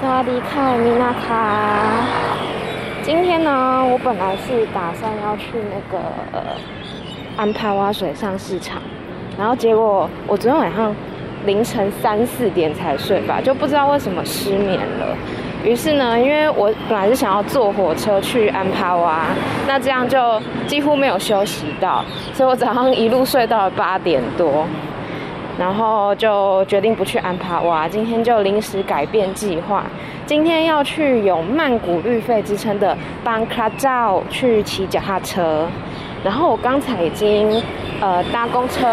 萨瓦迪卡，米娜卡。今天呢，我本来是打算要去那个安帕瓦水上市场，然后结果我昨天晚上凌晨三四点才睡吧，就不知道为什么失眠了。于是呢，因为我本来是想要坐火车去安帕瓦，那这样就几乎没有休息到，所以我早上一路睡到了八点多。然后就决定不去安帕瓦，今天就临时改变计划。今天要去有曼谷绿肺之称的班克拉照去骑脚踏车。然后我刚才已经呃搭公车，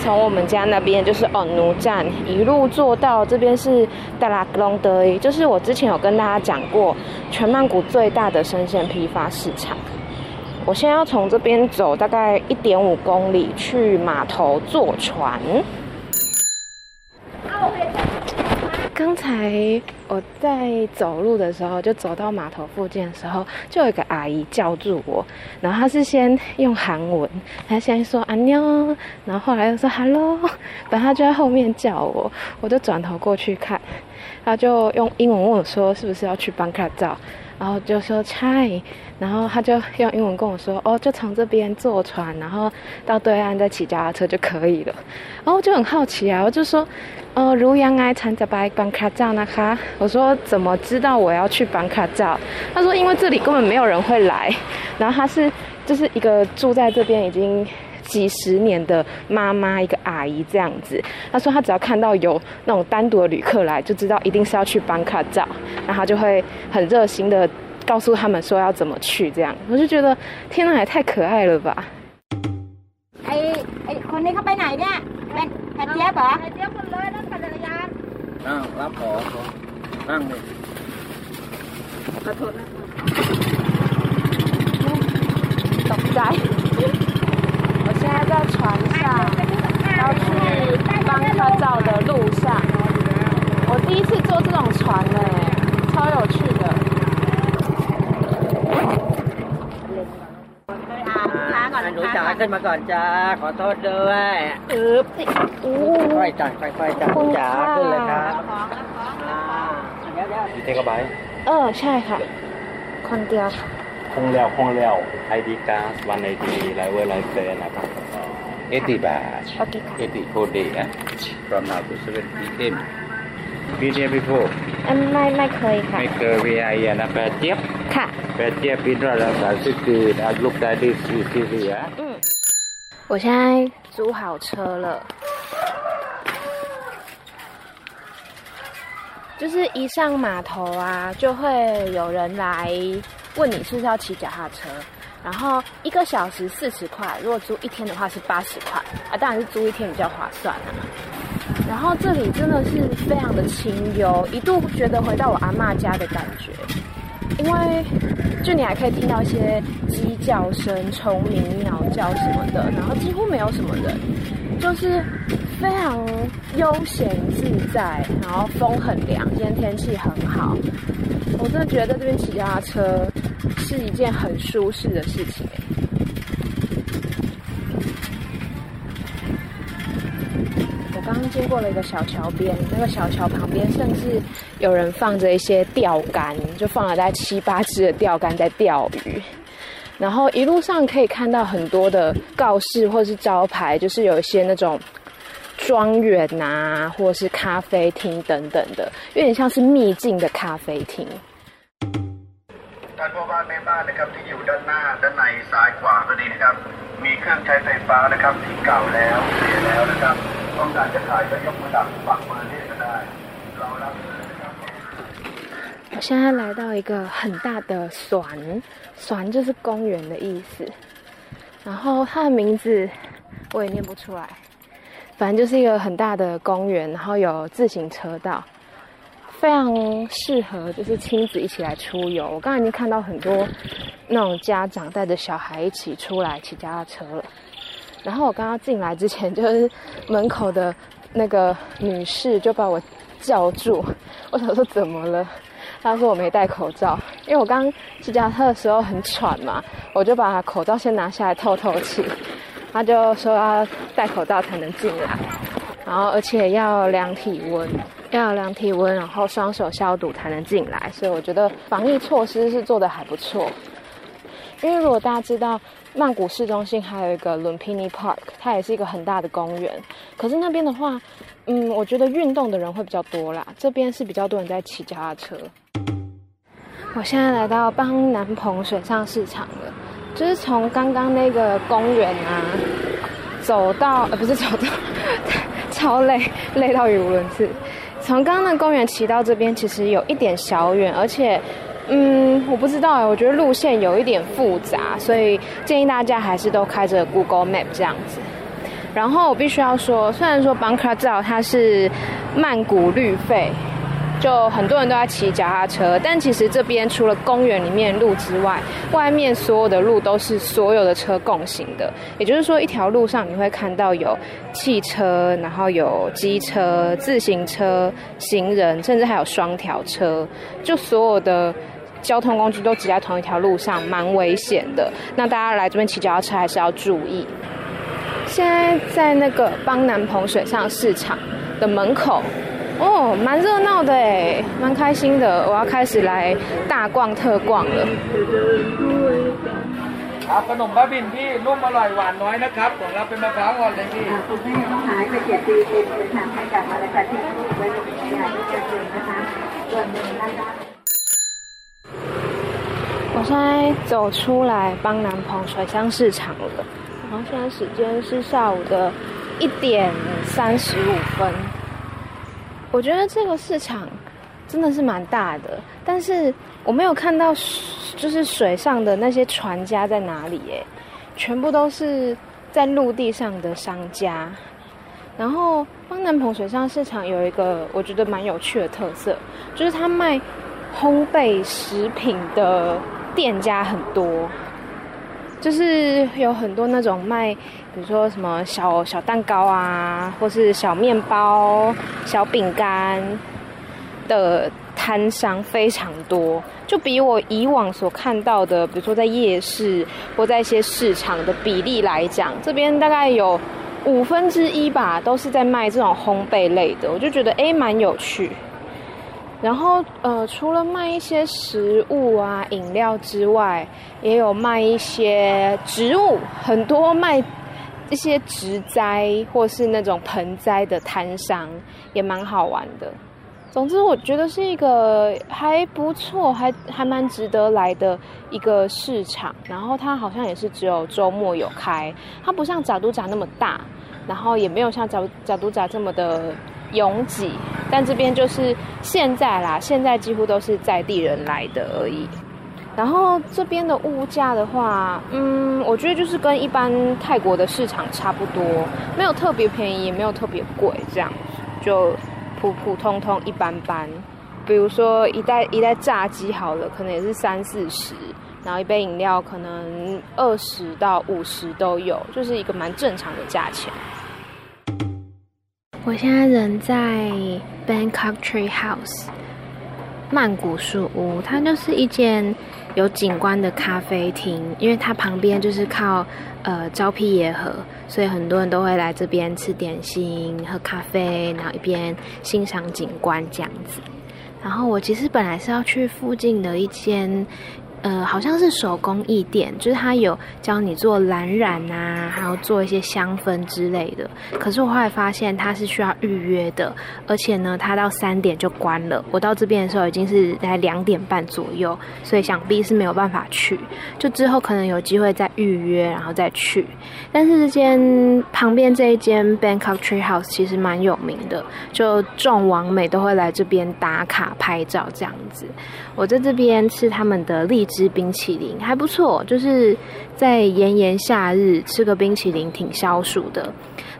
从我们家那边就是哦奴站一路坐到这边是达拉格隆德，就是我之前有跟大家讲过全曼谷最大的生鲜批发市场。我现在要从这边走大概一点五公里去码头坐船。刚才我在走路的时候，就走到码头附近的时候，就有一个阿姨叫住我，然后她是先用韩文，她先说阿妞，然后后来又说 hello，然后她就在后面叫我，我就转头过去看，她就用英文问我说是不是要去办卡照。然后就说嗨，然后他就用英文跟我说，哦，就从这边坐船，然后到对岸再骑脚踏车就可以了。然后我就很好奇啊，我就说，呃，如羊爱参加白班卡照那哈，我说怎么知道我要去班卡照？他说因为这里根本没有人会来，然后他是就是一个住在这边已经几十年的妈妈，一个阿姨这样子。他说他只要看到有那种单独的旅客来，就知道一定是要去班卡照，然后他就会很热心的告诉他们说要怎么去。这样我就觉得天哪，也太可爱了吧！哎哎，คนนี้เขาไปไหนเนี่ยเป็นแพทเจี๊ยบเหรอแพทเจี๊ยบหมดเลยนั่งปั่นจักรยานอ้าวรับของนั่งเลยขอโทษนะตกใจ现 在在船上，要去班克照的路上。我第一次坐这种船呢，超有趣的。หนูจ๋าขึ้นมาก่อนจ้าขอโทษด้วยอึ๊บค่อยๆจ้ะค่อยๆจ้ะจ๋าขึ้นเลยครับเดี๋ยวเดี๋ยว เทกบาย เออใช่ค่ะ คนเดียวค่ะ คงแล้วคงแล้วไอดีการ์ดวันไอดีไลเวอร์ไลเฟนนะครับเอติบาท โอเคค่ะ เอติโคเดะ from now to seven p.m. Been here before อืมไม่ไม่เคยค่ะ ไม่เคย VI นะแปดเจี๊ยบ ค่ะ แปดเจี๊ยบปีนรักษาสิคืออาลูกได้ดีสิสิสิอ่ะ嗯，我现在租好车了，就是一上码头啊，就会有人来 问你是不是要骑脚踏车，然后一个小时四十块，如果租一天的话是八十块啊，当然是租一天比较划算啊。然后这里真的是非常的清幽，一度觉得回到我阿嬷家的感觉，因为就你还可以听到一些鸡叫声、虫鸣、鸟叫什么的，然后几乎没有什么人，就是非常悠闲自在，然后风很凉，今天天气很好，我真的觉得在这边骑脚踏车是一件很舒适的事情。我刚刚经过了一个小桥边，那个小桥旁边甚至有人放着一些钓竿，就放了大概七八只的钓竿在钓鱼。然后一路上可以看到很多的告示或是招牌，就是有一些那种庄园啊，或者是咖啡厅等等的，有点像是秘境的咖啡厅。我现在来到一个很大的船，船就是公园的意思。然后它的名字我也念不出来，反正就是一个很大的公园，然后有自行车道，非常适合就是亲子一起来出游。我刚刚已经看到很多那种家长带着小孩一起出来骑脚踏车了。然后我刚刚进来之前，就是门口的那个女士就把我叫住。我想说怎么了？她说我没戴口罩，因为我刚骑脚踏车的时候很喘嘛，我就把口罩先拿下来透透气。他就说要戴口罩才能进来，然后而且要量体温。要量体温，然后双手消毒才能进来，所以我觉得防疫措施是做得还不错。因为如果大家知道，曼谷市中心还有一个 Lumpini Park，它也是一个很大的公园。可是那边的话，嗯，我觉得运动的人会比较多啦。这边是比较多人在骑脚踏车。我现在来到邦南蓬水上市场了，就是从刚刚那个公园啊，走到呃不是走到，超累，累到语无伦次。从刚刚那公园骑到这边，其实有一点小远，而且。嗯，我不知道哎，我觉得路线有一点复杂，所以建议大家还是都开着 Google Map 这样子。然后我必须要说，虽然说 Bang Krachao 它是曼谷绿肺，就很多人都在骑脚踏车，但其实这边除了公园里面路之外，外面所有的路都是所有的车共行的。也就是说，一条路上你会看到有汽车，然后有机车、自行车、行人，甚至还有双条车，就所有的。交通工具都挤在同一条路上，蛮危险的。那大家来这边骑脚踏车还是要注意。现在在那个邦南鹏水上市场的门口，哦，蛮热闹的哎，蛮开心的。我要开始来大逛特逛了。啊，ขนมบ้าบินพี่นุ่มอร่อยหวานน้อยนะครับของเราเป็นมะพร้าวอ่อนเลยพี่คุณแม่ต้องหายไปเจ็ดปีเป็นเป็นทางให้กับมาเลยค่ะที่ไว้ในงานที่จะเกิดนะคะส่วนหนึ่งนะคะ。我现在走出来邦南蓬水上市场了，然后现在时间是下午的一点三十五分。 我觉得这个市场真的是蛮大的，但是我没有看到就是水上的那些船家在哪里耶，全部都是在陆地上的商家。然后邦南鹏水上市场有一个我觉得蛮有趣的特色，就是他卖烘焙食品的。店家很多，就是有很多那种卖，比如说什么小小蛋糕啊，或是小面包、小饼干的摊商非常多，就比我以往所看到的，比如说在夜市或在一些市场的比例来讲，这边大概有五分之一吧，都是在卖这种烘焙类的，我就觉得诶，蛮有趣。然后，呃，除了卖一些食物啊、饮料之外，也有卖一些植物，很多卖一些植栽或是那种盆栽的摊商，也蛮好玩的。总之，我觉得是一个还不错、还还蛮值得来的一个市场。然后它好像也是只有周末有开，它不像贾都贾那么大，然后也没有像贾贾都贾这么的。拥挤，但这边就是现在啦，现在几乎都是在地人来的而已。然后这边的物价的话，嗯，我觉得就是跟一般泰国的市场差不多，没有特别便宜，也没有特别贵，这样就普普通通一般般。比如说一袋一袋炸鸡好了，可能也是三四十，然后一杯饮料可能二十到五十都有，就是一个蛮正常的价钱。我现在人在 Bangkok Tree House，曼谷树屋，它就是一间有景观的咖啡厅，因为它旁边就是靠呃昭披耶河，所以很多人都会来这边吃点心、喝咖啡，然后一边欣赏景观这样子。然后我其实本来是要去附近的一间。呃，好像是手工艺店，就是他有教你做蓝染啊，还有做一些香氛之类的。可是我后来发现它是需要预约的，而且呢，它到三点就关了。我到这边的时候已经是在两点半左右，所以想必是没有办法去。就之后可能有机会再预约，然后再去。但是这间旁边这一间 Bangkok Tree House 其实蛮有名的，就众网美都会来这边打卡拍照这样子。我在这边吃他们的荔枝。吃冰淇淋还不错，就是在炎炎夏日吃个冰淇淋挺消暑的。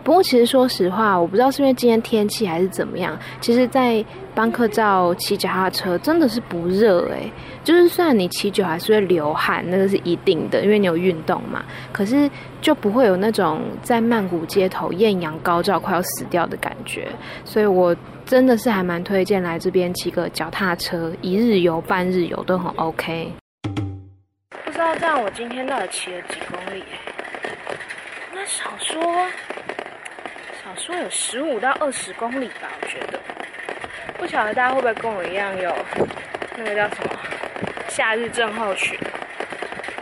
不过其实说实话，我不知道是因为今天天气还是怎么样。其实，在邦克照骑脚踏车真的是不热诶，就是虽然你骑久还是会流汗，那个是一定的，因为你有运动嘛。可是就不会有那种在曼谷街头艳阳高照快要死掉的感觉。所以我真的是还蛮推荐来这边骑个脚踏车，一日游、半日游都很 OK。不知道这样，我今天到底骑了几公里？那少说少说有十五到二十公里吧，我觉得。不晓得大家会不会跟我一样有那个叫什么夏日症候群？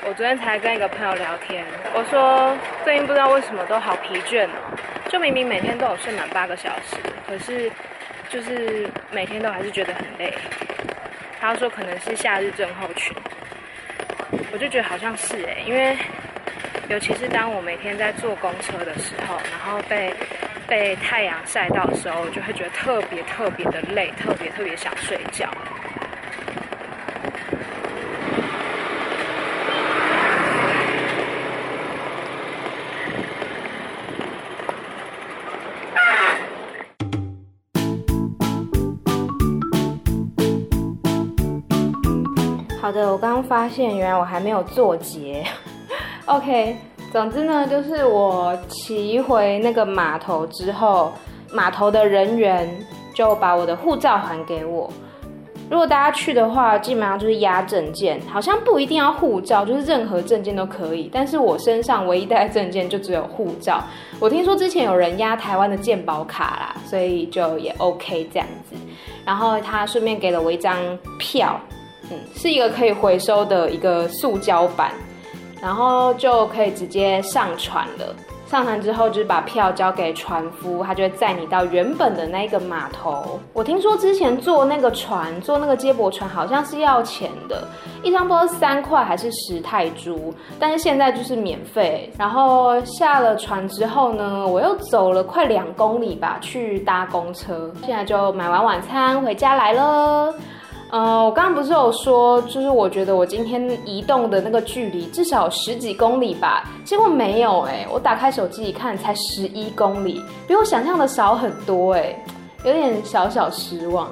我昨天才跟一个朋友聊天，我说最近不知道为什么都好疲倦哦，就明明每天都有睡满八个小时，可是就是每天都还是觉得很累。他说可能是夏日症候群，我就觉得好像是哎，因为尤其是当我每天在坐公车的时候，然后被被太阳晒到的时候，我就会觉得特别特别的累，特别特别想睡觉。好的，我刚刚发现，原来我还没有做结。OK，总之呢，就是我骑回那个码头之后，码头的人员就把我的护照还给我。如果大家去的话，基本上就是押证件，好像不一定要护照，就是任何证件都可以。但是我身上唯一带的证件就只有护照。我听说之前有人押台湾的健保卡啦，所以就也 OK 这样子。然后他顺便给了我一张票。是一个可以回收的一个塑胶板，然后就可以直接上船了。上船之后，就是把票交给船夫，他就会载你到原本的那个码头。我听说之前坐那个船，坐那个接驳船，好像是要钱的，一张不知道三块还是十泰铢，但是现在就是免费。然后下了船之后呢，我又走了快两公里吧，去搭公车。现在就买完晚餐回家来了。呃，我刚刚不是有说，就是我觉得我今天移动的那个距离至少十几公里吧，结果没有哎、我打开手机一看，才十一公里，比我想象的少很多哎、有点小小失望。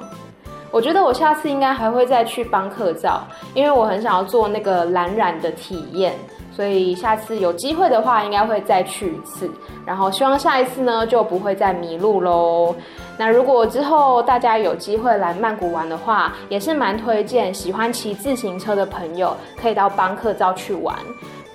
我觉得我下次应该还会再去帮客照，因为我很想要做那个蓝染的体验。所以下次有机会的话，应该会再去一次。然后希望下一次呢，就不会再迷路喽。那如果之后大家有机会来曼谷玩的话，也是蛮推荐喜欢骑自行车的朋友可以到邦克照去玩。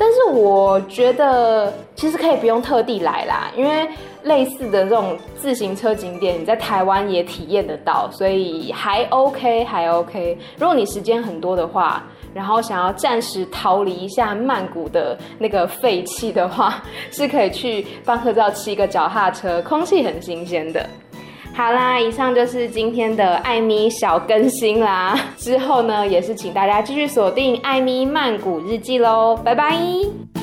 但是我觉得其实可以不用特地来啦，因为类似的这种自行车景点，你在台湾也体验得到，所以还 OK，还 OK。如果你时间很多的话，然后想要暂时逃离一下曼谷的那个废气的话，是可以去邦克照骑个脚踏车，空气很新鲜的。好啦，以上就是今天的艾米小更新啦。之后呢，也是请大家继续锁定艾米曼谷日记喽，拜拜。